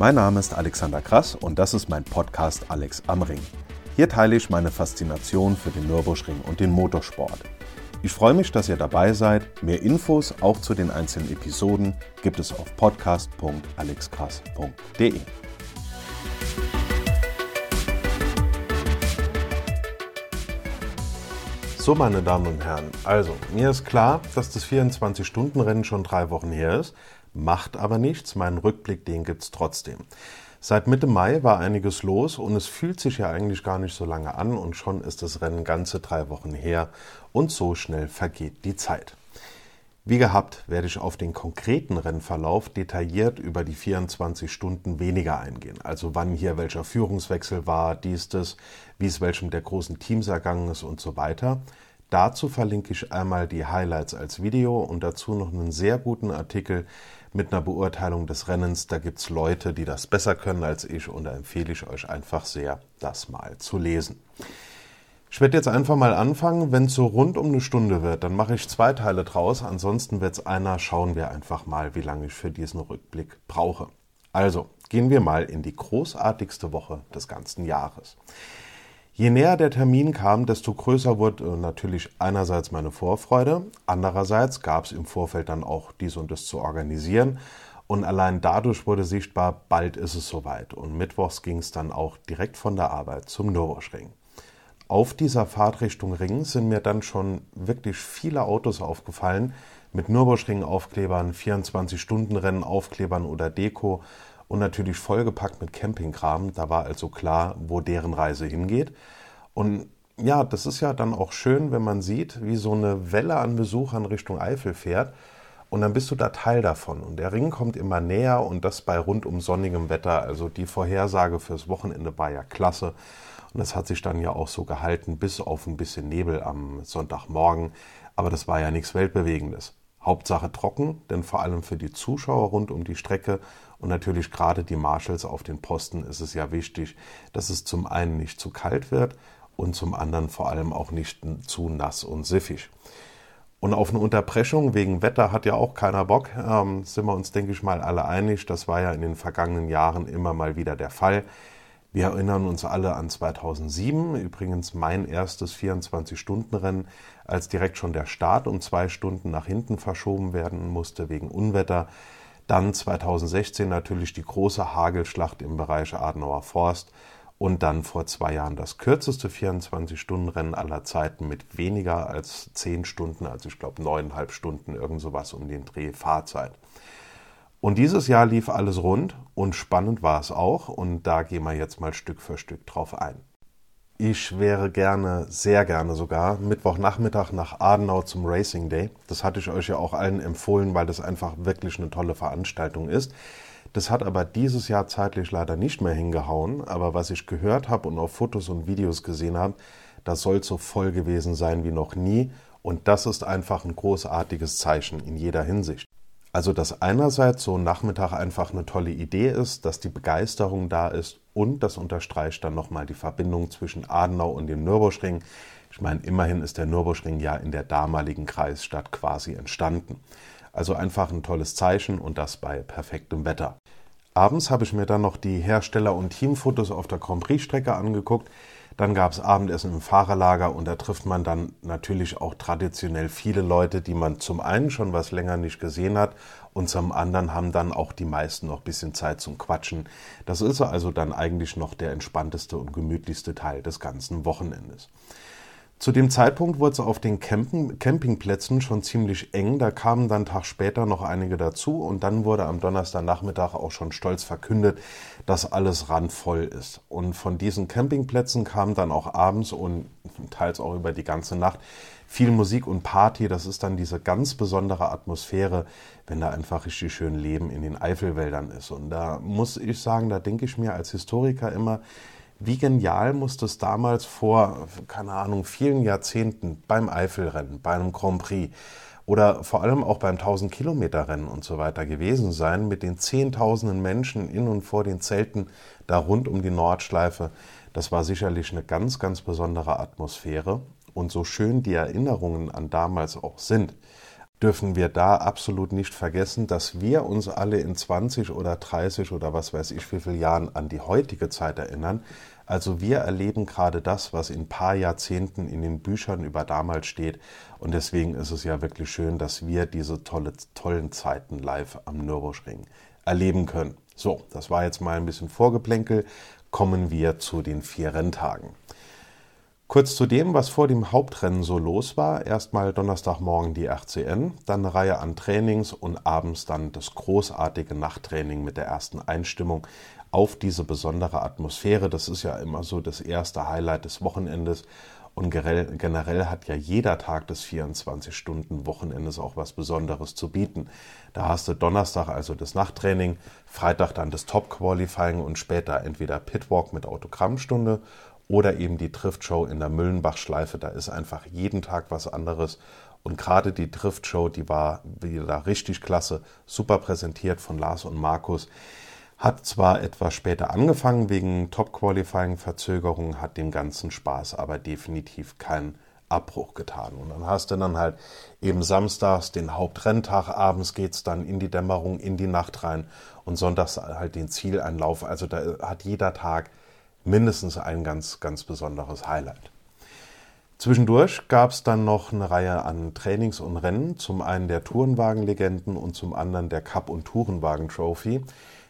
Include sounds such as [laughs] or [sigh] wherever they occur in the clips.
Mein Name ist Alexander Krass und das ist mein Podcast Alex am Ring. Hier teile ich meine Faszination für den Nürburgring und den Motorsport. Ich freue mich, dass ihr dabei seid. Mehr Infos auch zu den einzelnen Episoden gibt es auf podcast.alexkrass.de. So, meine Damen und Herren, also mir ist klar, dass das 24-Stunden-Rennen schon drei Wochen her ist, macht aber nichts. Meinen Rückblick, den gibt es trotzdem. Seit Mitte Mai war einiges los und es fühlt sich ja eigentlich gar nicht so lange an und schon ist das Rennen ganze drei Wochen her und so schnell vergeht die Zeit. Wie gehabt werde ich auf den konkreten Rennverlauf detailliert über die 24 Stunden weniger eingehen. Also wann hier welcher Führungswechsel war, dies, das, wie es welchem der großen Teams ergangen ist und so weiter. Dazu verlinke ich einmal die Highlights als Video und dazu noch einen sehr guten Artikel, mit einer Beurteilung des Rennens. Da gibt es Leute, die das besser können als ich und da empfehle ich euch einfach sehr, das mal zu lesen. Ich werde jetzt einfach mal anfangen. Wenn es so rund um eine Stunde wird, dann mache ich zwei Teile draus. Ansonsten wird es einer. Schauen wir einfach mal, wie lange ich für diesen Rückblick brauche. Also, gehen wir mal in die großartigste Woche des ganzen Jahres. Je näher der Termin kam, desto größer wurde natürlich einerseits meine Vorfreude, andererseits gab es im Vorfeld dann auch dies und das zu organisieren. Und allein dadurch wurde sichtbar, bald ist es soweit. Und mittwochs ging es dann auch direkt von der Arbeit zum Nürburgring. Auf dieser Fahrt Richtung Ring sind mir dann schon wirklich viele Autos aufgefallen. Mit Nürburgring-Aufklebern, 24-Stunden-Rennen-Aufklebern oder Deko und natürlich vollgepackt mit Campingkram. Da war also klar, wo deren Reise hingeht. Und ja, das ist ja dann auch schön, wenn man sieht, wie so eine Welle an Besuchern Richtung Eifel fährt. Und dann bist du da Teil davon. Und der Ring kommt immer näher und das bei rundum sonnigem Wetter. Also die Vorhersage fürs Wochenende war ja klasse. Und das hat sich dann ja auch so gehalten, bis auf ein bisschen Nebel am Sonntagmorgen. Aber das war ja nichts Weltbewegendes. Hauptsache trocken, denn vor allem für die Zuschauer rund um die Strecke und natürlich gerade die Marshals auf den Posten ist es ja wichtig, dass es zum einen nicht zu kalt wird und zum anderen vor allem auch nicht zu nass und siffig. Und auf eine Unterbrechung wegen Wetter hat ja auch keiner Bock, ähm, sind wir uns, denke ich mal, alle einig. Das war ja in den vergangenen Jahren immer mal wieder der Fall. Wir erinnern uns alle an 2007, übrigens mein erstes 24-Stunden-Rennen, als direkt schon der Start um zwei Stunden nach hinten verschoben werden musste wegen Unwetter. Dann 2016 natürlich die große Hagelschlacht im Bereich Adenauer Forst und dann vor zwei Jahren das kürzeste 24-Stunden-Rennen aller Zeiten mit weniger als zehn Stunden, also ich glaube neuneinhalb Stunden, irgend sowas um den Dreh Fahrzeit. Und dieses Jahr lief alles rund und spannend war es auch und da gehen wir jetzt mal Stück für Stück drauf ein. Ich wäre gerne, sehr gerne sogar, Mittwochnachmittag nach Adenau zum Racing Day. Das hatte ich euch ja auch allen empfohlen, weil das einfach wirklich eine tolle Veranstaltung ist. Das hat aber dieses Jahr zeitlich leider nicht mehr hingehauen. Aber was ich gehört habe und auf Fotos und Videos gesehen habe, das soll so voll gewesen sein wie noch nie. Und das ist einfach ein großartiges Zeichen in jeder Hinsicht. Also, dass einerseits so ein Nachmittag einfach eine tolle Idee ist, dass die Begeisterung da ist und das unterstreicht dann nochmal die Verbindung zwischen Adenau und dem Nürburgring. Ich meine, immerhin ist der Nürburgring ja in der damaligen Kreisstadt quasi entstanden. Also einfach ein tolles Zeichen und das bei perfektem Wetter. Abends habe ich mir dann noch die Hersteller- und Teamfotos auf der Grand Prix-Strecke angeguckt. Dann gab es Abendessen im Fahrerlager und da trifft man dann natürlich auch traditionell viele Leute, die man zum einen schon was länger nicht gesehen hat und zum anderen haben dann auch die meisten noch ein bisschen Zeit zum Quatschen. Das ist also dann eigentlich noch der entspannteste und gemütlichste Teil des ganzen Wochenendes. Zu dem Zeitpunkt wurde es auf den Campen, Campingplätzen schon ziemlich eng. Da kamen dann Tag später noch einige dazu und dann wurde am Donnerstagnachmittag auch schon stolz verkündet, dass alles randvoll ist. Und von diesen Campingplätzen kam dann auch abends und teils auch über die ganze Nacht viel Musik und Party. Das ist dann diese ganz besondere Atmosphäre, wenn da einfach richtig schön Leben in den Eifelwäldern ist. Und da muss ich sagen, da denke ich mir als Historiker immer, wie genial muss das damals vor, keine Ahnung, vielen Jahrzehnten beim Eifelrennen, bei einem Grand Prix oder vor allem auch beim 1000 Kilometer Rennen und so weiter gewesen sein, mit den Zehntausenden Menschen in und vor den Zelten da rund um die Nordschleife. Das war sicherlich eine ganz, ganz besondere Atmosphäre. Und so schön die Erinnerungen an damals auch sind, dürfen wir da absolut nicht vergessen, dass wir uns alle in 20 oder 30 oder was weiß ich wie viele Jahren an die heutige Zeit erinnern. Also wir erleben gerade das, was in ein paar Jahrzehnten in den Büchern über damals steht. Und deswegen ist es ja wirklich schön, dass wir diese tolle, tollen Zeiten live am Nürburgring erleben können. So, das war jetzt mal ein bisschen Vorgeplänkel. Kommen wir zu den vier Renntagen. Kurz zu dem, was vor dem Hauptrennen so los war. Erstmal Donnerstagmorgen die RCN, dann eine Reihe an Trainings und abends dann das großartige Nachttraining mit der ersten Einstimmung auf diese besondere Atmosphäre. Das ist ja immer so das erste Highlight des Wochenendes. Und generell hat ja jeder Tag des 24-Stunden-Wochenendes auch was Besonderes zu bieten. Da hast du Donnerstag also das Nachttraining, Freitag dann das Top-Qualifying und später entweder Pitwalk mit Autogrammstunde oder eben die Driftshow in der Müllenbach-Schleife. Da ist einfach jeden Tag was anderes. Und gerade die Driftshow, die war wieder richtig klasse, super präsentiert von Lars und Markus. Hat zwar etwas später angefangen wegen Top-Qualifying-Verzögerung, hat dem ganzen Spaß aber definitiv keinen Abbruch getan. Und dann hast du dann halt eben samstags den Hauptrenntag, abends geht's dann in die Dämmerung, in die Nacht rein und sonntags halt den Zieleinlauf. Also da hat jeder Tag mindestens ein ganz, ganz besonderes Highlight. Zwischendurch gab es dann noch eine Reihe an Trainings und Rennen, zum einen der Tourenwagenlegenden und zum anderen der Cup- und Tourenwagen-Trophy.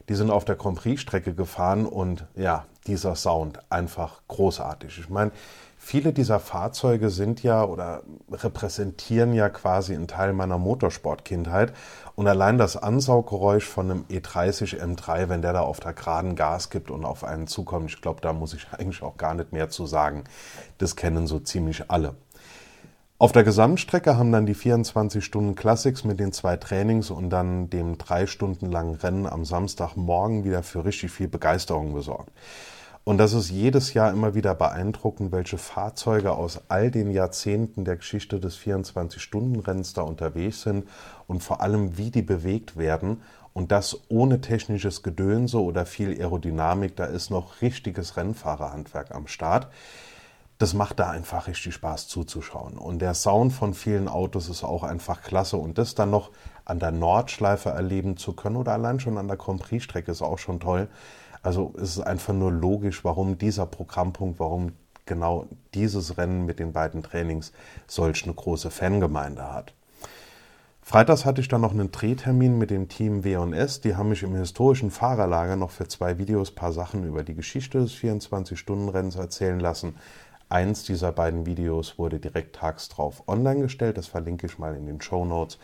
Die sind auf der Grand Prix-Strecke gefahren und ja, dieser Sound einfach großartig. Ich meine, Viele dieser Fahrzeuge sind ja oder repräsentieren ja quasi einen Teil meiner Motorsportkindheit. Und allein das Ansauggeräusch von einem E30 M3, wenn der da auf der geraden Gas gibt und auf einen zukommt, ich glaube, da muss ich [laughs] eigentlich auch gar nicht mehr zu sagen. Das kennen so ziemlich alle. Auf der Gesamtstrecke haben dann die 24 Stunden Classics mit den zwei Trainings und dann dem drei Stunden langen Rennen am Samstagmorgen wieder für richtig viel Begeisterung gesorgt. Und das ist jedes Jahr immer wieder beeindruckend, welche Fahrzeuge aus all den Jahrzehnten der Geschichte des 24-Stunden-Rennens da unterwegs sind und vor allem, wie die bewegt werden. Und das ohne technisches Gedönse oder viel Aerodynamik. Da ist noch richtiges Rennfahrerhandwerk am Start. Das macht da einfach richtig Spaß zuzuschauen. Und der Sound von vielen Autos ist auch einfach klasse. Und das dann noch an der Nordschleife erleben zu können oder allein schon an der Grand Prix-Strecke ist auch schon toll. Also es ist einfach nur logisch, warum dieser Programmpunkt, warum genau dieses Rennen mit den beiden Trainings solch eine große Fangemeinde hat. Freitags hatte ich dann noch einen Drehtermin mit dem Team W&S. Die haben mich im historischen Fahrerlager noch für zwei Videos paar Sachen über die Geschichte des 24-Stunden-Rennens erzählen lassen. Eins dieser beiden Videos wurde direkt tags drauf online gestellt, das verlinke ich mal in den Show Notes.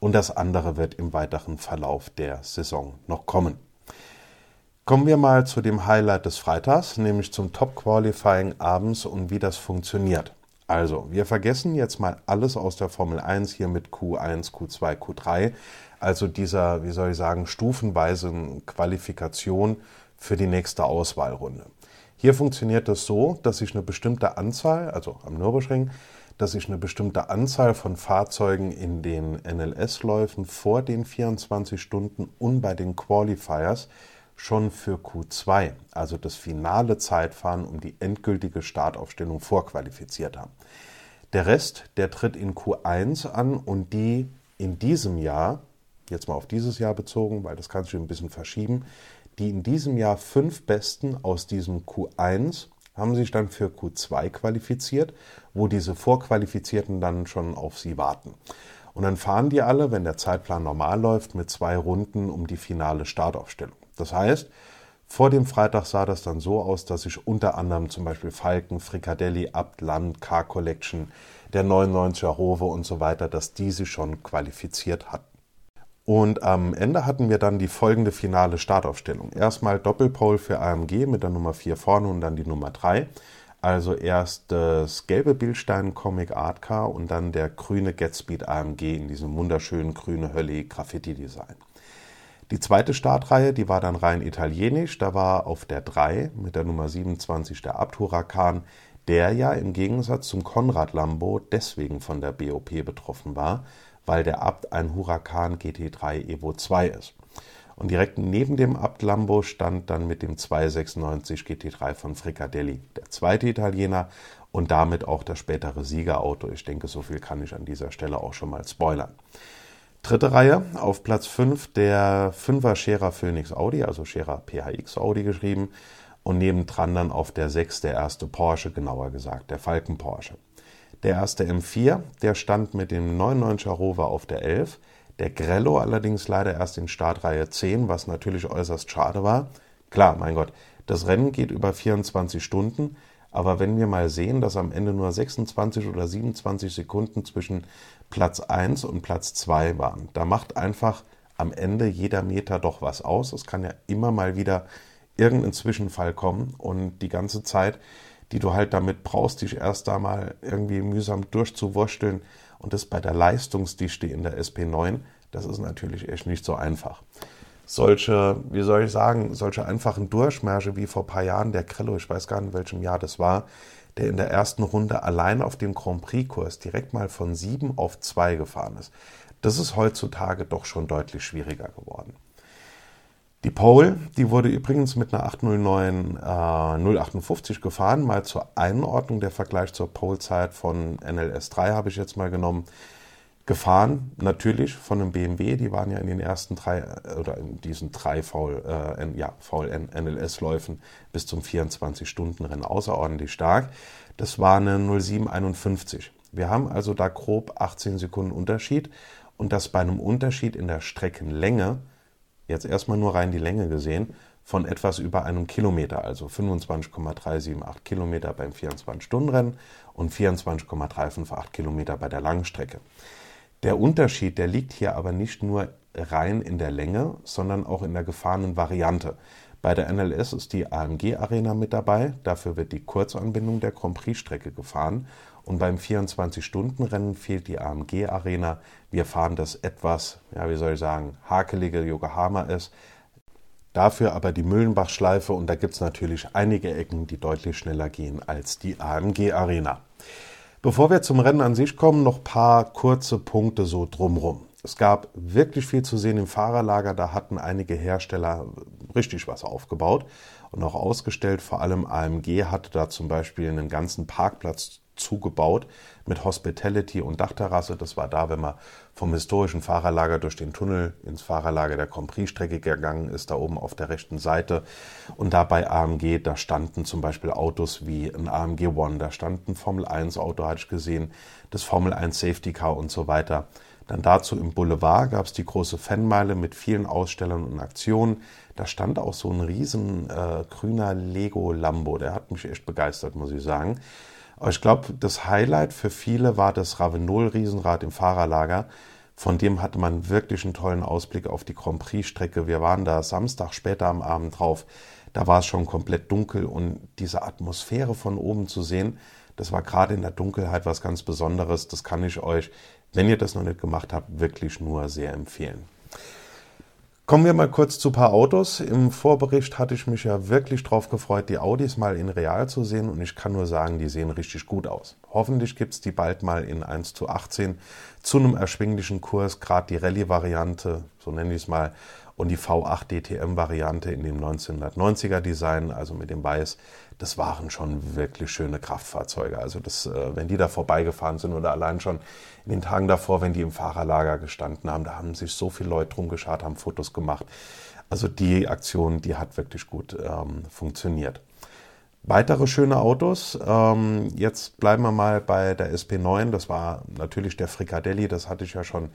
Und das andere wird im weiteren Verlauf der Saison noch kommen. Kommen wir mal zu dem Highlight des Freitags, nämlich zum Top Qualifying abends und wie das funktioniert. Also, wir vergessen jetzt mal alles aus der Formel 1 hier mit Q1, Q2, Q3, also dieser, wie soll ich sagen, stufenweisen Qualifikation für die nächste Auswahlrunde. Hier funktioniert es so, dass sich eine bestimmte Anzahl, also am Nürburgring, dass sich eine bestimmte Anzahl von Fahrzeugen in den NLS-Läufen vor den 24 Stunden und bei den Qualifiers schon für Q2, also das finale Zeitfahren um die endgültige Startaufstellung vorqualifiziert haben. Der Rest, der tritt in Q1 an und die in diesem Jahr, jetzt mal auf dieses Jahr bezogen, weil das kann sich ein bisschen verschieben, die in diesem Jahr fünf Besten aus diesem Q1 haben sich dann für Q2 qualifiziert, wo diese Vorqualifizierten dann schon auf sie warten. Und dann fahren die alle, wenn der Zeitplan normal läuft, mit zwei Runden um die finale Startaufstellung. Das heißt, vor dem Freitag sah das dann so aus, dass sich unter anderem zum Beispiel Falken, Frikadelli, Abt, Land, Car Collection, der 99er Rowe und so weiter, dass diese schon qualifiziert hatten. Und am Ende hatten wir dann die folgende finale Startaufstellung. Erstmal Doppelpole für AMG mit der Nummer 4 vorne und dann die Nummer 3. Also erst das gelbe Bildstein Comic Art Car und dann der grüne Getspeed AMG in diesem wunderschönen grüne Hölle Graffiti Design. Die zweite Startreihe, die war dann rein italienisch. Da war auf der 3 mit der Nummer 27 der Abt Huracan, der ja im Gegensatz zum Konrad Lambo deswegen von der BOP betroffen war, weil der Abt ein Huracan GT3 Evo 2 ist. Und direkt neben dem Abt Lambo stand dann mit dem 296 GT3 von Fricadelli der zweite Italiener und damit auch das spätere Siegerauto. Ich denke, so viel kann ich an dieser Stelle auch schon mal spoilern. Dritte Reihe, auf Platz 5 der 5er Scherer Phoenix Audi, also Scherer PHX Audi geschrieben. Und nebendran dann auf der 6 der erste Porsche, genauer gesagt, der Falken Porsche. Der erste M4, der stand mit dem 99er Rover auf der 11. Der Grello allerdings leider erst in Startreihe 10, was natürlich äußerst schade war. Klar, mein Gott, das Rennen geht über 24 Stunden, aber wenn wir mal sehen, dass am Ende nur 26 oder 27 Sekunden zwischen Platz 1 und Platz 2 waren, da macht einfach am Ende jeder Meter doch was aus. Es kann ja immer mal wieder irgendein Zwischenfall kommen und die ganze Zeit die du halt damit brauchst, dich erst einmal irgendwie mühsam durchzuwurschteln und das bei der Leistungsdichte in der SP9, das ist natürlich echt nicht so einfach. Solche, wie soll ich sagen, solche einfachen Durchmärsche wie vor ein paar Jahren der Krello, ich weiß gar nicht, in welchem Jahr das war, der in der ersten Runde allein auf dem Grand Prix-Kurs direkt mal von 7 auf 2 gefahren ist. Das ist heutzutage doch schon deutlich schwieriger geworden. Die Pole, die wurde übrigens mit einer 809 äh, 058 gefahren. Mal zur Einordnung der Vergleich zur Pole-Zeit von NLS 3 habe ich jetzt mal genommen. Gefahren natürlich von einem BMW, die waren ja in den ersten drei äh, oder in diesen drei VL, äh, ja, VLN NLS-Läufen bis zum 24-Stunden-Rennen außerordentlich stark. Das war eine 0751. Wir haben also da grob 18 Sekunden Unterschied und das bei einem Unterschied in der Streckenlänge jetzt erstmal nur rein die Länge gesehen, von etwas über einem Kilometer, also 25,378 Kilometer beim 24-Stunden-Rennen und 24,358 Kilometer bei der Langstrecke. Der Unterschied, der liegt hier aber nicht nur rein in der Länge, sondern auch in der gefahrenen Variante. Bei der NLS ist die AMG Arena mit dabei, dafür wird die Kurzanbindung der Grand Prix-Strecke gefahren und beim 24-Stunden-Rennen fehlt die AMG Arena. Wir fahren das etwas, ja, wie soll ich sagen, hakelige Yokohama ist. Dafür aber die Müllenbach-Schleife und da gibt es natürlich einige Ecken, die deutlich schneller gehen als die AMG Arena. Bevor wir zum Rennen an sich kommen, noch paar kurze Punkte so drumrum. Es gab wirklich viel zu sehen im Fahrerlager, da hatten einige Hersteller richtig was aufgebaut und auch ausgestellt. Vor allem AMG hatte da zum Beispiel einen ganzen Parkplatz zugebaut mit Hospitality und Dachterrasse. Das war da, wenn man vom historischen Fahrerlager durch den Tunnel ins Fahrerlager der Compris-Strecke gegangen ist, da oben auf der rechten Seite. Und da bei AMG, da standen zum Beispiel Autos wie ein AMG One, da stand ein Formel 1 Auto, hatte ich gesehen, das Formel 1 Safety Car und so weiter. Dann dazu im Boulevard gab es die große Fanmeile mit vielen Ausstellern und Aktionen. Da stand auch so ein riesen äh, grüner Lego Lambo. Der hat mich echt begeistert, muss ich sagen. Ich glaube, das Highlight für viele war das Ravenol-Riesenrad im Fahrerlager. Von dem hatte man wirklich einen tollen Ausblick auf die Grand Prix-Strecke. Wir waren da Samstag später am Abend drauf. Da war es schon komplett dunkel und diese Atmosphäre von oben zu sehen, das war gerade in der Dunkelheit was ganz Besonderes. Das kann ich euch, wenn ihr das noch nicht gemacht habt, wirklich nur sehr empfehlen. Kommen wir mal kurz zu ein paar Autos. Im Vorbericht hatte ich mich ja wirklich drauf gefreut, die Audis mal in real zu sehen und ich kann nur sagen, die sehen richtig gut aus. Hoffentlich gibt es die bald mal in 1 zu 18 zu einem erschwinglichen Kurs, gerade die Rallye-Variante, so nenne ich es mal, und die V8 DTM-Variante in dem 1990er Design, also mit dem Weiß, das waren schon wirklich schöne Kraftfahrzeuge. Also das, äh, wenn die da vorbeigefahren sind oder allein schon in den Tagen davor, wenn die im Fahrerlager gestanden haben, da haben sich so viele Leute drum geschaut, haben Fotos gemacht. Also die Aktion, die hat wirklich gut ähm, funktioniert. Weitere schöne Autos. Ähm, jetzt bleiben wir mal bei der SP9. Das war natürlich der Fricadelli. Das hatte ich ja schon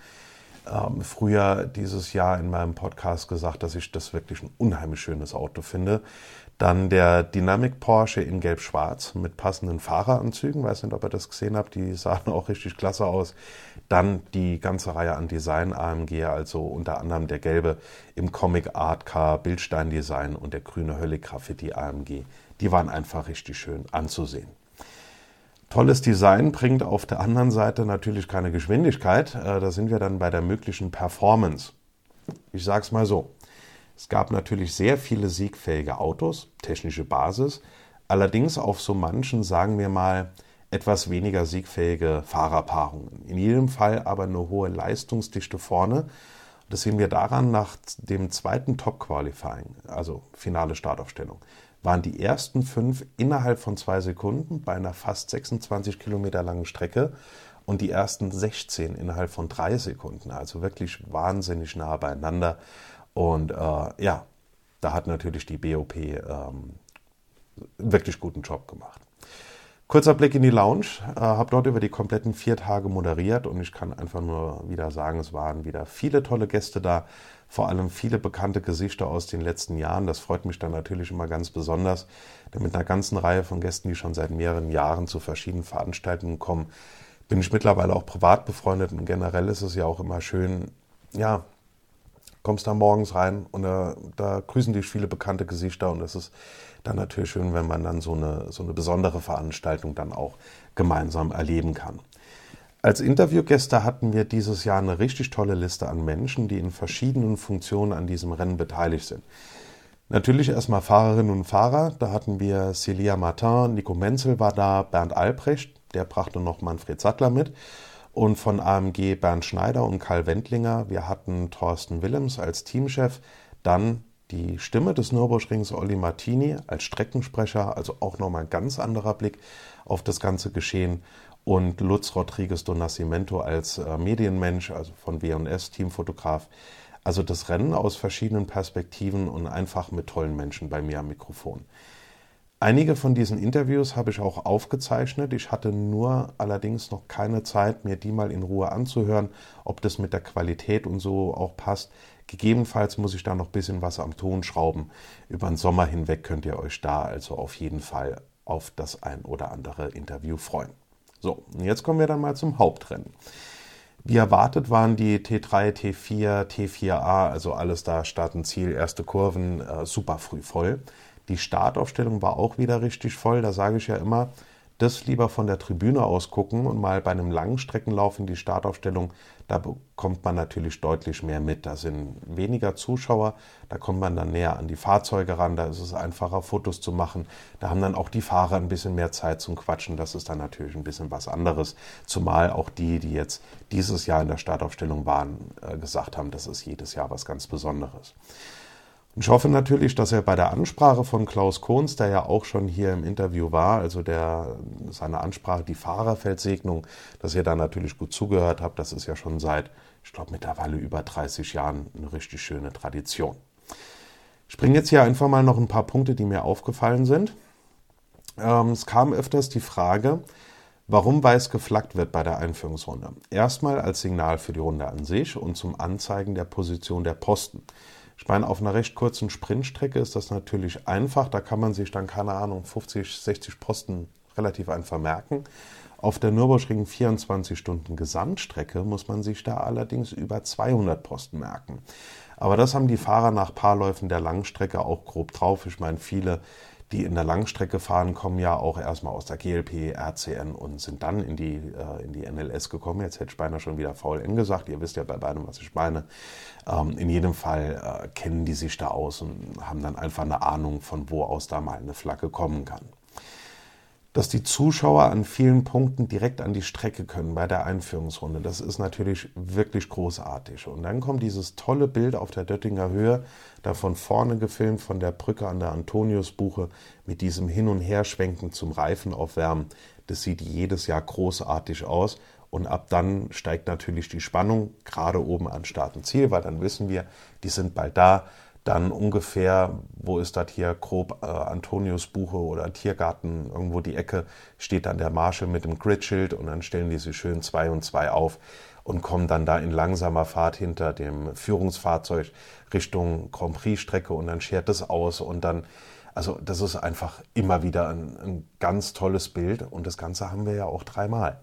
ähm, früher dieses Jahr in meinem Podcast gesagt, dass ich das wirklich ein unheimlich schönes Auto finde. Dann der Dynamic Porsche in Gelb-Schwarz mit passenden Fahreranzügen. Weiß nicht, ob ihr das gesehen habt. Die sahen [laughs] auch richtig klasse aus. Dann die ganze Reihe an Design AMG, also unter anderem der gelbe im Comic Art Car Bildstein Design und der grüne Hölle Graffiti AMG. Die waren einfach richtig schön anzusehen. Tolles Design bringt auf der anderen Seite natürlich keine Geschwindigkeit. Äh, da sind wir dann bei der möglichen Performance. Ich sage es mal so. Es gab natürlich sehr viele siegfähige Autos, technische Basis, allerdings auf so manchen, sagen wir mal, etwas weniger siegfähige Fahrerpaarungen. In jedem Fall aber eine hohe Leistungsdichte vorne. Das sehen wir daran, nach dem zweiten Top-Qualifying, also finale Startaufstellung, waren die ersten fünf innerhalb von zwei Sekunden bei einer fast 26 Kilometer langen Strecke und die ersten 16 innerhalb von drei Sekunden. Also wirklich wahnsinnig nah beieinander. Und äh, ja, da hat natürlich die BOP ähm, wirklich guten Job gemacht. Kurzer Blick in die Lounge, äh, habe dort über die kompletten vier Tage moderiert und ich kann einfach nur wieder sagen, es waren wieder viele tolle Gäste da, vor allem viele bekannte Gesichter aus den letzten Jahren. Das freut mich dann natürlich immer ganz besonders, denn mit einer ganzen Reihe von Gästen, die schon seit mehreren Jahren zu verschiedenen Veranstaltungen kommen, bin ich mittlerweile auch privat befreundet und generell ist es ja auch immer schön, ja, kommst da morgens rein und da, da grüßen dich viele bekannte Gesichter und es ist dann natürlich schön, wenn man dann so eine, so eine besondere Veranstaltung dann auch gemeinsam erleben kann. Als Interviewgäste hatten wir dieses Jahr eine richtig tolle Liste an Menschen, die in verschiedenen Funktionen an diesem Rennen beteiligt sind. Natürlich erstmal Fahrerinnen und Fahrer. Da hatten wir Celia Martin, Nico Menzel war da, Bernd Albrecht, der brachte noch Manfred Sattler mit und von AMG Bernd Schneider und Karl Wendlinger. Wir hatten Thorsten Willems als Teamchef, dann die Stimme des Nürburgrings Olli Martini als Streckensprecher, also auch nochmal ein ganz anderer Blick auf das ganze Geschehen und Lutz Rodriguez do Nascimento als äh, Medienmensch, also von W&S Teamfotograf. Also das Rennen aus verschiedenen Perspektiven und einfach mit tollen Menschen bei mir am Mikrofon. Einige von diesen Interviews habe ich auch aufgezeichnet. Ich hatte nur allerdings noch keine Zeit, mir die mal in Ruhe anzuhören, ob das mit der Qualität und so auch passt. Gegebenenfalls muss ich da noch ein bisschen was am Ton schrauben. Über den Sommer hinweg könnt ihr euch da also auf jeden Fall auf das ein oder andere Interview freuen. So, jetzt kommen wir dann mal zum Hauptrennen. Wie erwartet waren die T3, T4, T4A, also alles da, Start und Ziel, erste Kurven, äh, super früh voll. Die Startaufstellung war auch wieder richtig voll. Da sage ich ja immer, das lieber von der Tribüne aus gucken und mal bei einem langen Streckenlauf in die Startaufstellung, da bekommt man natürlich deutlich mehr mit. Da sind weniger Zuschauer, da kommt man dann näher an die Fahrzeuge ran, da ist es einfacher, Fotos zu machen. Da haben dann auch die Fahrer ein bisschen mehr Zeit zum Quatschen. Das ist dann natürlich ein bisschen was anderes. Zumal auch die, die jetzt dieses Jahr in der Startaufstellung waren, äh, gesagt haben, das ist jedes Jahr was ganz Besonderes. Ich hoffe natürlich, dass er bei der Ansprache von Klaus Kohns, der ja auch schon hier im Interview war, also der seine Ansprache, die Fahrerfeldsegnung, dass ihr da natürlich gut zugehört habt. Das ist ja schon seit, ich glaube, mittlerweile über 30 Jahren eine richtig schöne Tradition. Ich bringe jetzt hier einfach mal noch ein paar Punkte, die mir aufgefallen sind. Ähm, es kam öfters die Frage, warum weiß geflaggt wird bei der Einführungsrunde. Erstmal als Signal für die Runde an sich und zum Anzeigen der Position der Posten. Ich meine, auf einer recht kurzen Sprintstrecke ist das natürlich einfach. Da kann man sich dann, keine Ahnung, 50, 60 Posten relativ einfach merken. Auf der Nürburgring 24 Stunden Gesamtstrecke muss man sich da allerdings über 200 Posten merken. Aber das haben die Fahrer nach Paarläufen der Langstrecke auch grob drauf. Ich meine, viele die in der Langstrecke fahren, kommen ja auch erstmal aus der GLP, RCN und sind dann in die, äh, in die NLS gekommen. Jetzt hätte ich beinahe schon wieder VLN gesagt. Ihr wisst ja bei beidem, was ich meine. Ähm, in jedem Fall äh, kennen die sich da aus und haben dann einfach eine Ahnung, von wo aus da mal eine Flagge kommen kann dass die Zuschauer an vielen Punkten direkt an die Strecke können bei der Einführungsrunde. Das ist natürlich wirklich großartig. Und dann kommt dieses tolle Bild auf der Döttinger Höhe, da von vorne gefilmt von der Brücke an der Antoniusbuche mit diesem Hin- und Herschwenken zum Reifenaufwärmen. Das sieht jedes Jahr großartig aus. Und ab dann steigt natürlich die Spannung, gerade oben an Start und Ziel, weil dann wissen wir, die sind bald da dann ungefähr, wo ist das hier, grob äh, Antoniusbuche oder Tiergarten, irgendwo die Ecke, steht dann der Marshall mit dem Gridschild und dann stellen die sich schön zwei und zwei auf und kommen dann da in langsamer Fahrt hinter dem Führungsfahrzeug Richtung Grand Prix-Strecke und dann schert es aus und dann, also das ist einfach immer wieder ein, ein ganz tolles Bild und das Ganze haben wir ja auch dreimal.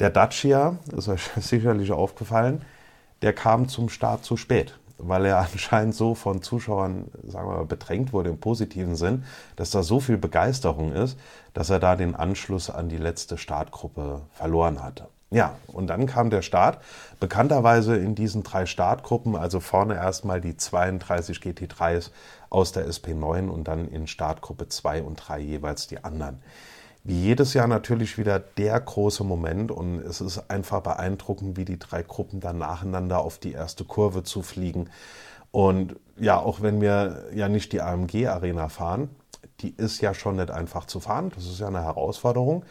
Der Dacia, ist euch [laughs] sicherlich aufgefallen, der kam zum Start zu spät weil er [laughs] anscheinend so von Zuschauern, sagen wir mal, bedrängt wurde im positiven Sinn, dass da so viel Begeisterung ist, dass er da den Anschluss an die letzte Startgruppe verloren hatte. Ja, und dann kam der Start. Bekannterweise in diesen drei Startgruppen, also vorne erstmal die 32 GT3s aus der SP9 und dann in Startgruppe 2 und 3 jeweils die anderen. Wie jedes Jahr natürlich wieder der große Moment. Und es ist einfach beeindruckend, wie die drei Gruppen dann nacheinander auf die erste Kurve zu fliegen. Und ja, auch wenn wir ja nicht die AMG-Arena fahren, die ist ja schon nicht einfach zu fahren, das ist ja eine Herausforderung,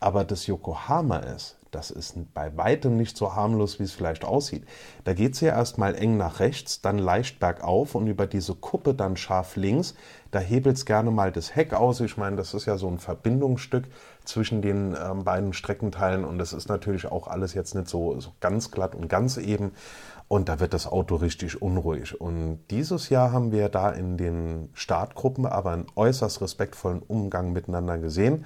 aber das Yokohama ist, das ist bei weitem nicht so harmlos, wie es vielleicht aussieht. Da geht es ja erstmal eng nach rechts, dann leicht bergauf und über diese Kuppe dann scharf links. Da hebelt es gerne mal das Heck aus. Ich meine, das ist ja so ein Verbindungsstück zwischen den ähm, beiden Streckenteilen und das ist natürlich auch alles jetzt nicht so, so ganz glatt und ganz eben. Und da wird das Auto richtig unruhig. Und dieses Jahr haben wir da in den Startgruppen aber einen äußerst respektvollen Umgang miteinander gesehen.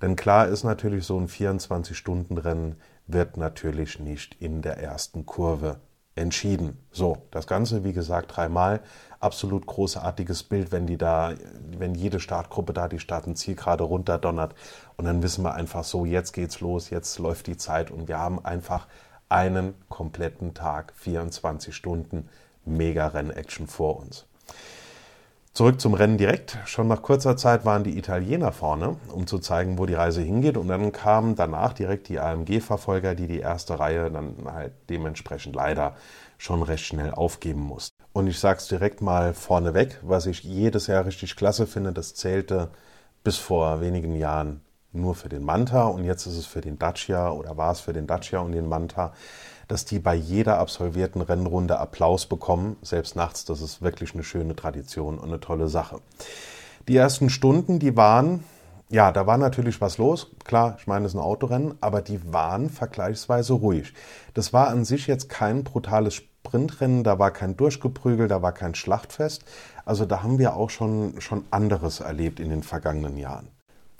Denn klar ist natürlich, so ein 24-Stunden-Rennen wird natürlich nicht in der ersten Kurve entschieden. So, das Ganze, wie gesagt, dreimal. Absolut großartiges Bild, wenn die da, wenn jede Startgruppe da die Start- und Zielgerade runterdonnert. Und dann wissen wir einfach so, jetzt geht's los, jetzt läuft die Zeit und wir haben einfach einen kompletten Tag, 24 Stunden Mega-Renn-Action vor uns. Zurück zum Rennen direkt. Schon nach kurzer Zeit waren die Italiener vorne, um zu zeigen, wo die Reise hingeht. Und dann kamen danach direkt die AMG-Verfolger, die die erste Reihe dann halt dementsprechend leider schon recht schnell aufgeben mussten. Und ich sage es direkt mal vorneweg, was ich jedes Jahr richtig klasse finde, das zählte bis vor wenigen Jahren nur für den Manta und jetzt ist es für den Dacia oder war es für den Dacia und den Manta dass die bei jeder absolvierten Rennrunde Applaus bekommen, selbst nachts. Das ist wirklich eine schöne Tradition und eine tolle Sache. Die ersten Stunden, die waren, ja, da war natürlich was los. Klar, ich meine, es ist ein Autorennen, aber die waren vergleichsweise ruhig. Das war an sich jetzt kein brutales Sprintrennen, da war kein Durchgeprügel, da war kein Schlachtfest. Also da haben wir auch schon, schon anderes erlebt in den vergangenen Jahren.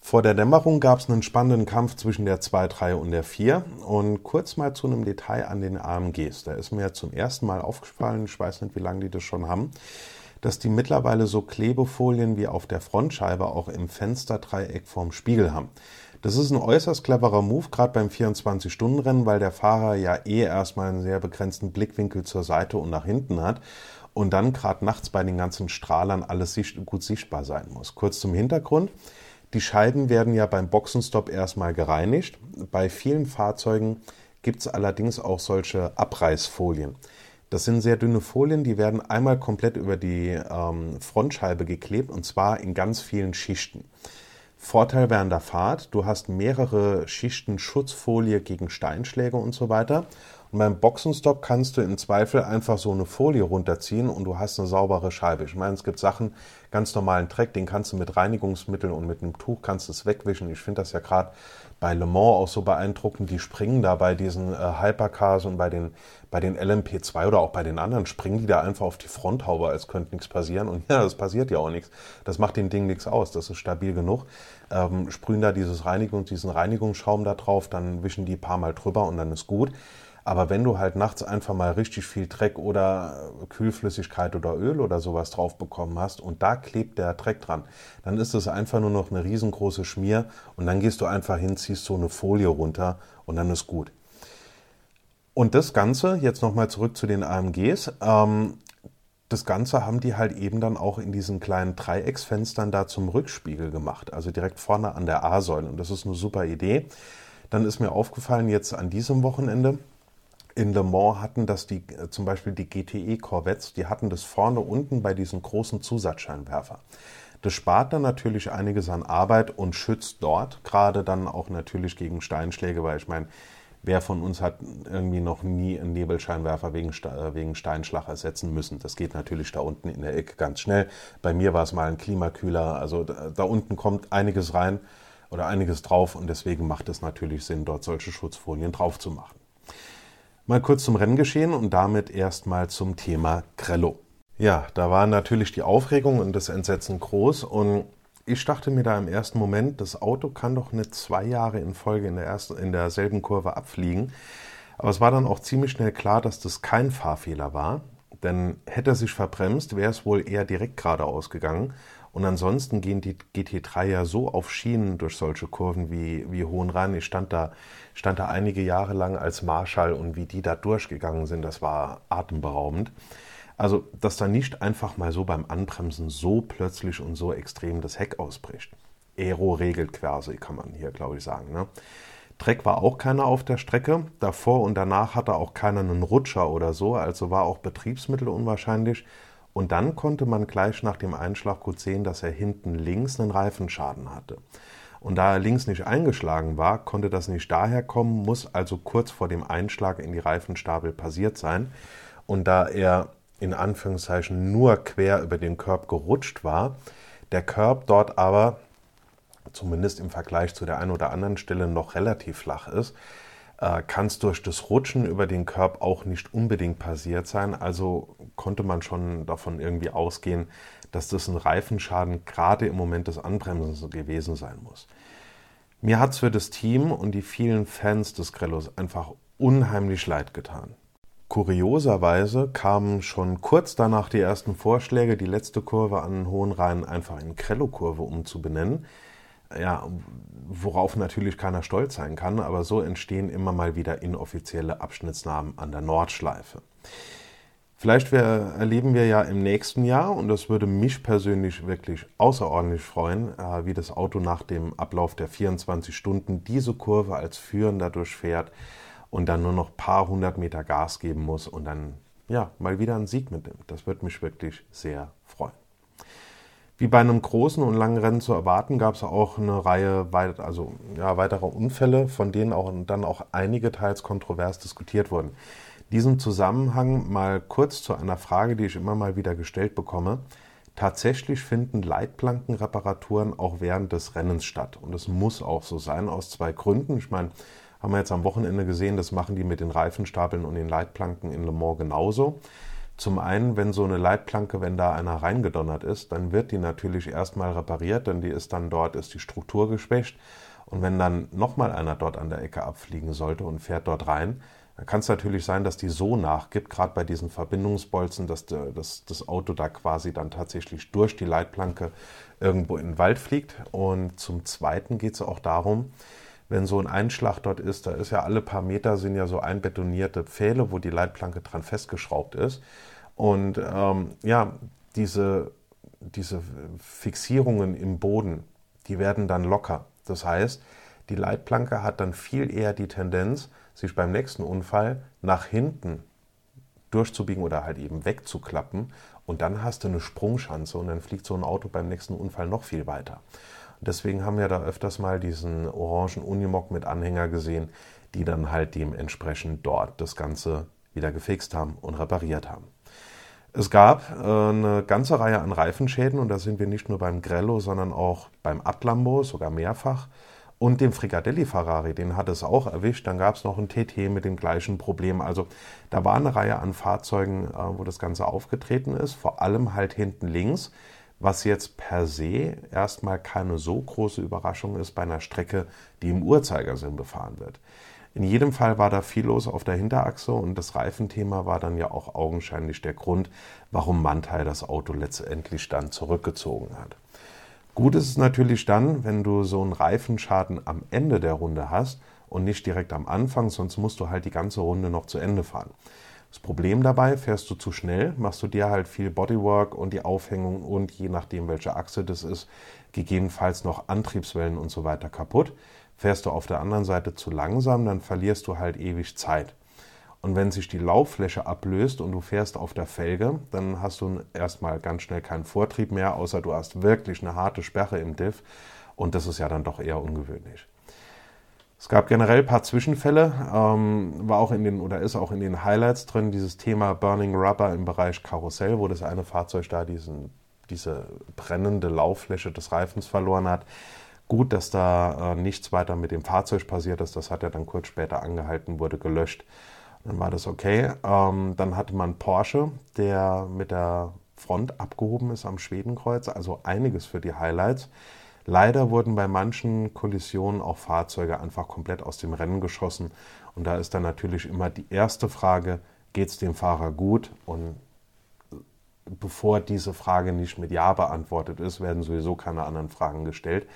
Vor der Dämmerung gab es einen spannenden Kampf zwischen der 2, 3 und der 4. Und kurz mal zu einem Detail an den AMGs. Da ist mir zum ersten Mal aufgefallen, ich weiß nicht, wie lange die das schon haben, dass die mittlerweile so Klebefolien wie auf der Frontscheibe auch im Fensterdreieck vorm Spiegel haben. Das ist ein äußerst cleverer Move, gerade beim 24-Stunden-Rennen, weil der Fahrer ja eh erstmal einen sehr begrenzten Blickwinkel zur Seite und nach hinten hat und dann gerade nachts bei den ganzen Strahlern alles gut sichtbar sein muss. Kurz zum Hintergrund. Die Scheiben werden ja beim Boxenstopp erstmal gereinigt. Bei vielen Fahrzeugen gibt es allerdings auch solche Abreißfolien. Das sind sehr dünne Folien, die werden einmal komplett über die ähm, Frontscheibe geklebt und zwar in ganz vielen Schichten. Vorteil während der Fahrt, du hast mehrere Schichten Schutzfolie gegen Steinschläge und so weiter. Und beim Boxenstopp kannst du im Zweifel einfach so eine Folie runterziehen und du hast eine saubere Scheibe. Ich meine, es gibt Sachen, ganz normalen Dreck, den kannst du mit Reinigungsmitteln und mit einem Tuch kannst du es wegwischen. Ich finde das ja gerade bei Le Mans auch so beeindruckend. Die springen da bei diesen äh, Hypercars und bei den, bei den LMP2 oder auch bei den anderen, springen die da einfach auf die Fronthaube, als könnte nichts passieren. Und [laughs] ja, das passiert ja auch nichts. Das macht dem Ding nichts aus. Das ist stabil genug. Ähm, sprühen da dieses Reinigung, diesen Reinigungsschaum da drauf, dann wischen die ein paar Mal drüber und dann ist gut. Aber wenn du halt nachts einfach mal richtig viel Dreck oder Kühlflüssigkeit oder Öl oder sowas drauf bekommen hast und da klebt der Dreck dran, dann ist es einfach nur noch eine riesengroße Schmier und dann gehst du einfach hin, ziehst so eine Folie runter und dann ist gut. Und das Ganze, jetzt nochmal zurück zu den AMGs, ähm, das Ganze haben die halt eben dann auch in diesen kleinen Dreiecksfenstern da zum Rückspiegel gemacht, also direkt vorne an der A-Säule. Und das ist eine super Idee. Dann ist mir aufgefallen, jetzt an diesem Wochenende, in Le Mans hatten das die, äh, zum Beispiel die GTE-Corvettes, die hatten das vorne unten bei diesen großen Zusatzscheinwerfer. Das spart dann natürlich einiges an Arbeit und schützt dort, gerade dann auch natürlich gegen Steinschläge, weil ich meine, wer von uns hat irgendwie noch nie einen Nebelscheinwerfer wegen, äh, wegen Steinschlag ersetzen müssen? Das geht natürlich da unten in der Ecke ganz schnell. Bei mir war es mal ein Klimakühler, also da, da unten kommt einiges rein oder einiges drauf und deswegen macht es natürlich Sinn, dort solche Schutzfolien drauf zu machen. Mal kurz zum Renngeschehen und damit erstmal zum Thema Grello. Ja, da war natürlich die Aufregung und das Entsetzen groß und ich dachte mir da im ersten Moment, das Auto kann doch nicht zwei Jahre in Folge in, der ersten, in derselben Kurve abfliegen. Aber es war dann auch ziemlich schnell klar, dass das kein Fahrfehler war, denn hätte er sich verbremst, wäre es wohl eher direkt geradeaus gegangen und ansonsten gehen die GT3 ja so auf Schienen durch solche Kurven wie, wie Hohenrhein. Ich stand da, stand da einige Jahre lang als Marschall und wie die da durchgegangen sind, das war atemberaubend. Also, dass da nicht einfach mal so beim Anbremsen so plötzlich und so extrem das Heck ausbricht. Aero regelt quasi, kann man hier, glaube ich, sagen. Ne? Dreck war auch keiner auf der Strecke. Davor und danach hatte auch keiner einen Rutscher oder so, also war auch Betriebsmittel unwahrscheinlich. Und dann konnte man gleich nach dem Einschlag gut sehen, dass er hinten links einen Reifenschaden hatte. Und da er links nicht eingeschlagen war, konnte das nicht daher kommen, muss also kurz vor dem Einschlag in die Reifenstapel passiert sein. Und da er in Anführungszeichen nur quer über den Körb gerutscht war, der Körb dort aber zumindest im Vergleich zu der einen oder anderen Stelle noch relativ flach ist, äh, kann es durch das Rutschen über den Körb auch nicht unbedingt passiert sein. Also konnte man schon davon irgendwie ausgehen, dass das ein Reifenschaden gerade im Moment des Anbremsens gewesen sein muss. Mir hat es für das Team und die vielen Fans des Grellos einfach unheimlich leid getan. Kurioserweise kamen schon kurz danach die ersten Vorschläge, die letzte Kurve an den Hohen Rhein einfach in Krello-Kurve umzubenennen ja, worauf natürlich keiner stolz sein kann, aber so entstehen immer mal wieder inoffizielle Abschnittsnamen an der Nordschleife. Vielleicht wir, erleben wir ja im nächsten Jahr, und das würde mich persönlich wirklich außerordentlich freuen, äh, wie das Auto nach dem Ablauf der 24 Stunden diese Kurve als Führender durchfährt und dann nur noch ein paar hundert Meter Gas geben muss und dann ja mal wieder einen Sieg mitnimmt. Das würde mich wirklich sehr freuen. Wie bei einem großen und langen Rennen zu erwarten, gab es auch eine Reihe weit, also, ja, weiterer Unfälle, von denen auch, dann auch einige teils kontrovers diskutiert wurden. Diesem Zusammenhang mal kurz zu einer Frage, die ich immer mal wieder gestellt bekomme. Tatsächlich finden Leitplankenreparaturen auch während des Rennens statt. Und es muss auch so sein, aus zwei Gründen. Ich meine, haben wir jetzt am Wochenende gesehen, das machen die mit den Reifenstapeln und den Leitplanken in Le Mans genauso. Zum einen, wenn so eine Leitplanke, wenn da einer reingedonnert ist, dann wird die natürlich erstmal repariert, denn die ist dann dort, ist die Struktur geschwächt. Und wenn dann nochmal einer dort an der Ecke abfliegen sollte und fährt dort rein, dann kann es natürlich sein, dass die so nachgibt, gerade bei diesen Verbindungsbolzen, dass, dass das Auto da quasi dann tatsächlich durch die Leitplanke irgendwo in den Wald fliegt. Und zum Zweiten geht es auch darum, wenn so ein Einschlag dort ist, da ist ja alle paar Meter sind ja so einbetonierte Pfähle, wo die Leitplanke dran festgeschraubt ist. Und ähm, ja, diese, diese Fixierungen im Boden, die werden dann locker. Das heißt, die Leitplanke hat dann viel eher die Tendenz, sich beim nächsten Unfall nach hinten durchzubiegen oder halt eben wegzuklappen. Und dann hast du eine Sprungschanze und dann fliegt so ein Auto beim nächsten Unfall noch viel weiter. Deswegen haben wir da öfters mal diesen orangen Unimog mit Anhänger gesehen, die dann halt dementsprechend dort das Ganze wieder gefixt haben und repariert haben. Es gab äh, eine ganze Reihe an Reifenschäden und da sind wir nicht nur beim Grello, sondern auch beim Atlambo, sogar mehrfach. Und dem Frigadelli Ferrari, den hat es auch erwischt. Dann gab es noch ein TT mit dem gleichen Problem. Also da war eine Reihe an Fahrzeugen, äh, wo das Ganze aufgetreten ist, vor allem halt hinten links was jetzt per se erstmal keine so große Überraschung ist bei einer Strecke, die im Uhrzeigersinn befahren wird. In jedem Fall war da viel los auf der Hinterachse und das Reifenthema war dann ja auch augenscheinlich der Grund, warum Mantai das Auto letztendlich dann zurückgezogen hat. Gut ist es natürlich dann, wenn du so einen Reifenschaden am Ende der Runde hast und nicht direkt am Anfang, sonst musst du halt die ganze Runde noch zu Ende fahren. Das Problem dabei, fährst du zu schnell, machst du dir halt viel Bodywork und die Aufhängung und je nachdem, welche Achse das ist, gegebenenfalls noch Antriebswellen und so weiter kaputt. Fährst du auf der anderen Seite zu langsam, dann verlierst du halt ewig Zeit. Und wenn sich die Lauffläche ablöst und du fährst auf der Felge, dann hast du erstmal ganz schnell keinen Vortrieb mehr, außer du hast wirklich eine harte Sperre im Diff. Und das ist ja dann doch eher ungewöhnlich. Es gab generell ein paar Zwischenfälle, ähm, war auch in den oder ist auch in den Highlights drin, dieses Thema Burning Rubber im Bereich Karussell, wo das eine Fahrzeug da diesen, diese brennende Lauffläche des Reifens verloren hat. Gut, dass da äh, nichts weiter mit dem Fahrzeug passiert ist, das hat er dann kurz später angehalten, wurde gelöscht. Dann war das okay. Ähm, dann hatte man Porsche, der mit der Front abgehoben ist am Schwedenkreuz, also einiges für die Highlights. Leider wurden bei manchen Kollisionen auch Fahrzeuge einfach komplett aus dem Rennen geschossen. Und da ist dann natürlich immer die erste Frage, geht es dem Fahrer gut? Und bevor diese Frage nicht mit Ja beantwortet ist, werden sowieso keine anderen Fragen gestellt.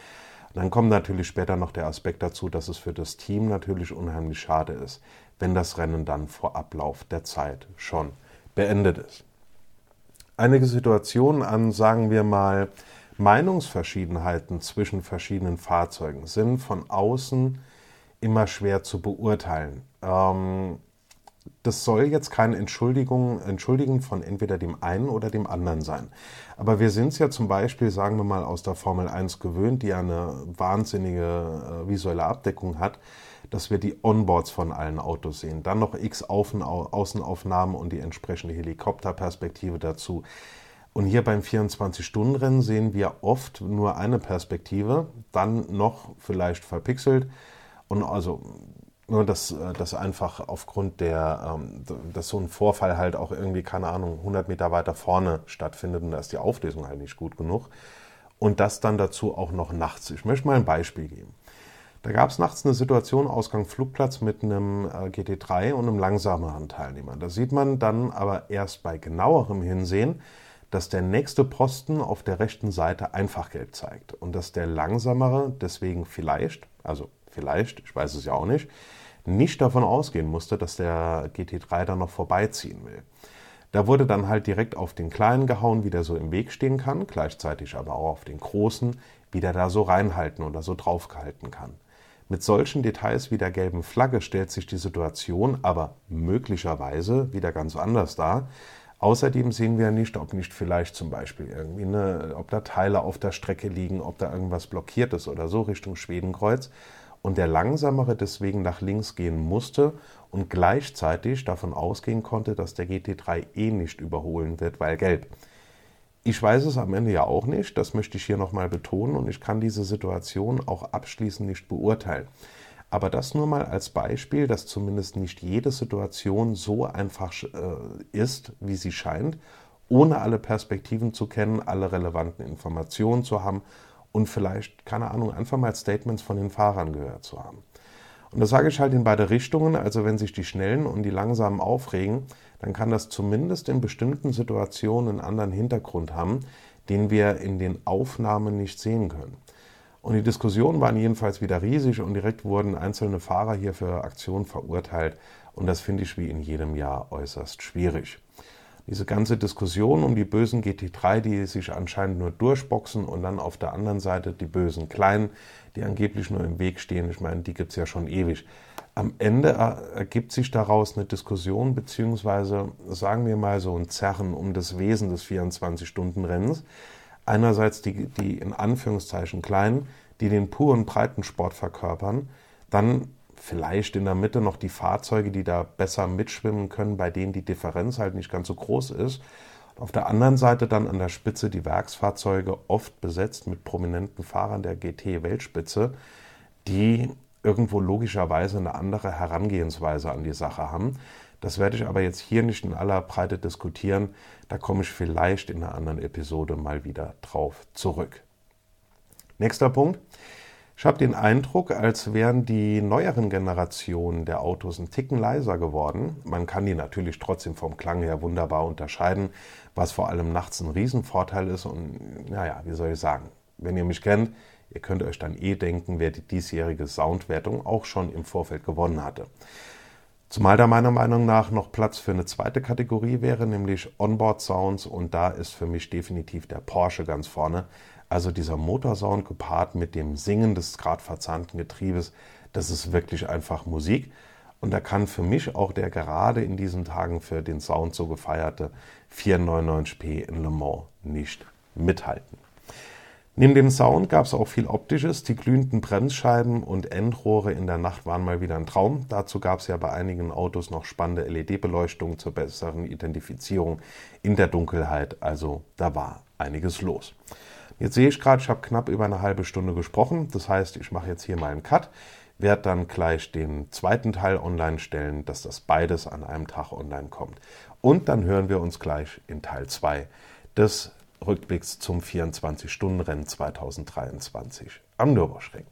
dann kommt natürlich später noch der Aspekt dazu, dass es für das Team natürlich unheimlich schade ist, wenn das Rennen dann vor Ablauf der Zeit schon beendet ist. Einige Situationen an, sagen wir mal, Meinungsverschiedenheiten zwischen verschiedenen Fahrzeugen sind von außen immer schwer zu beurteilen. Ähm, das soll jetzt keine Entschuldigung, Entschuldigung von entweder dem einen oder dem anderen sein. Aber wir sind es ja zum Beispiel, sagen wir mal, aus der Formel 1 gewöhnt, die eine wahnsinnige äh, visuelle Abdeckung hat, dass wir die Onboards von allen Autos sehen. Dann noch x Außenaufnahmen und die entsprechende Helikopterperspektive dazu. Und hier beim 24-Stunden-Rennen sehen wir oft nur eine Perspektive, dann noch vielleicht verpixelt. Und also nur, dass, äh, dass einfach aufgrund der, ähm, dass so ein Vorfall halt auch irgendwie, keine Ahnung, 100 Meter weiter vorne stattfindet und da ist die Auflösung halt nicht gut genug. Und das dann dazu auch noch nachts. Ich möchte mal ein Beispiel geben. Da gab es nachts eine Situation, Ausgang Flugplatz mit einem äh, GT3 und einem langsameren Teilnehmer. Da sieht man dann aber erst bei genauerem Hinsehen, dass der nächste Posten auf der rechten Seite Einfachgeld zeigt und dass der langsamere deswegen vielleicht, also vielleicht, ich weiß es ja auch nicht, nicht davon ausgehen musste, dass der GT3 dann noch vorbeiziehen will. Da wurde dann halt direkt auf den kleinen gehauen, wie der so im Weg stehen kann, gleichzeitig aber auch auf den großen, wie der da so reinhalten oder so draufgehalten kann. Mit solchen Details wie der gelben Flagge stellt sich die Situation aber möglicherweise wieder ganz anders dar. Außerdem sehen wir nicht, ob nicht vielleicht zum Beispiel irgendwie eine, ob da Teile auf der Strecke liegen, ob da irgendwas blockiert ist oder so Richtung Schwedenkreuz und der Langsamere deswegen nach links gehen musste und gleichzeitig davon ausgehen konnte, dass der GT3 eh nicht überholen wird, weil gelb. Ich weiß es am Ende ja auch nicht, das möchte ich hier nochmal betonen und ich kann diese Situation auch abschließend nicht beurteilen. Aber das nur mal als Beispiel, dass zumindest nicht jede Situation so einfach äh, ist, wie sie scheint, ohne alle Perspektiven zu kennen, alle relevanten Informationen zu haben und vielleicht, keine Ahnung, einfach mal Statements von den Fahrern gehört zu haben. Und das sage ich halt in beide Richtungen. Also wenn sich die Schnellen und die Langsamen aufregen, dann kann das zumindest in bestimmten Situationen einen anderen Hintergrund haben, den wir in den Aufnahmen nicht sehen können. Und die Diskussionen waren jedenfalls wieder riesig und direkt wurden einzelne Fahrer hier für Aktionen verurteilt. Und das finde ich wie in jedem Jahr äußerst schwierig diese ganze Diskussion um die bösen GT3, die sich anscheinend nur durchboxen und dann auf der anderen Seite die bösen Kleinen, die angeblich nur im Weg stehen, ich meine, die gibt es ja schon ewig. Am Ende ergibt sich daraus eine Diskussion, beziehungsweise sagen wir mal so ein Zerren um das Wesen des 24-Stunden-Rennens. Einerseits die, die in Anführungszeichen Kleinen, die den puren Breitensport verkörpern, dann vielleicht in der Mitte noch die Fahrzeuge, die da besser mitschwimmen können, bei denen die Differenz halt nicht ganz so groß ist. Auf der anderen Seite dann an der Spitze die Werksfahrzeuge, oft besetzt mit prominenten Fahrern der GT-Weltspitze, die irgendwo logischerweise eine andere Herangehensweise an die Sache haben. Das werde ich aber jetzt hier nicht in aller Breite diskutieren. Da komme ich vielleicht in einer anderen Episode mal wieder drauf zurück. Nächster Punkt. Ich habe den Eindruck, als wären die neueren Generationen der Autos ein Ticken leiser geworden. Man kann die natürlich trotzdem vom Klang her wunderbar unterscheiden, was vor allem nachts ein Riesenvorteil ist. Und naja, wie soll ich sagen, wenn ihr mich kennt, ihr könnt euch dann eh denken, wer die diesjährige Soundwertung auch schon im Vorfeld gewonnen hatte. Zumal da meiner Meinung nach noch Platz für eine zweite Kategorie wäre, nämlich Onboard Sounds. Und da ist für mich definitiv der Porsche ganz vorne. Also dieser Motorsound gepaart mit dem Singen des gerade verzahnten Getriebes, das ist wirklich einfach Musik. Und da kann für mich auch der gerade in diesen Tagen für den Sound so gefeierte 499p in Le Mans nicht mithalten. Neben dem Sound gab es auch viel Optisches. Die glühenden Bremsscheiben und Endrohre in der Nacht waren mal wieder ein Traum. Dazu gab es ja bei einigen Autos noch spannende LED-Beleuchtung zur besseren Identifizierung in der Dunkelheit. Also da war einiges los. Jetzt sehe ich gerade, ich habe knapp über eine halbe Stunde gesprochen. Das heißt, ich mache jetzt hier mal einen Cut, werde dann gleich den zweiten Teil online stellen, dass das beides an einem Tag online kommt. Und dann hören wir uns gleich in Teil 2 des Rückblicks zum 24-Stunden-Rennen 2023 am Nürburgring.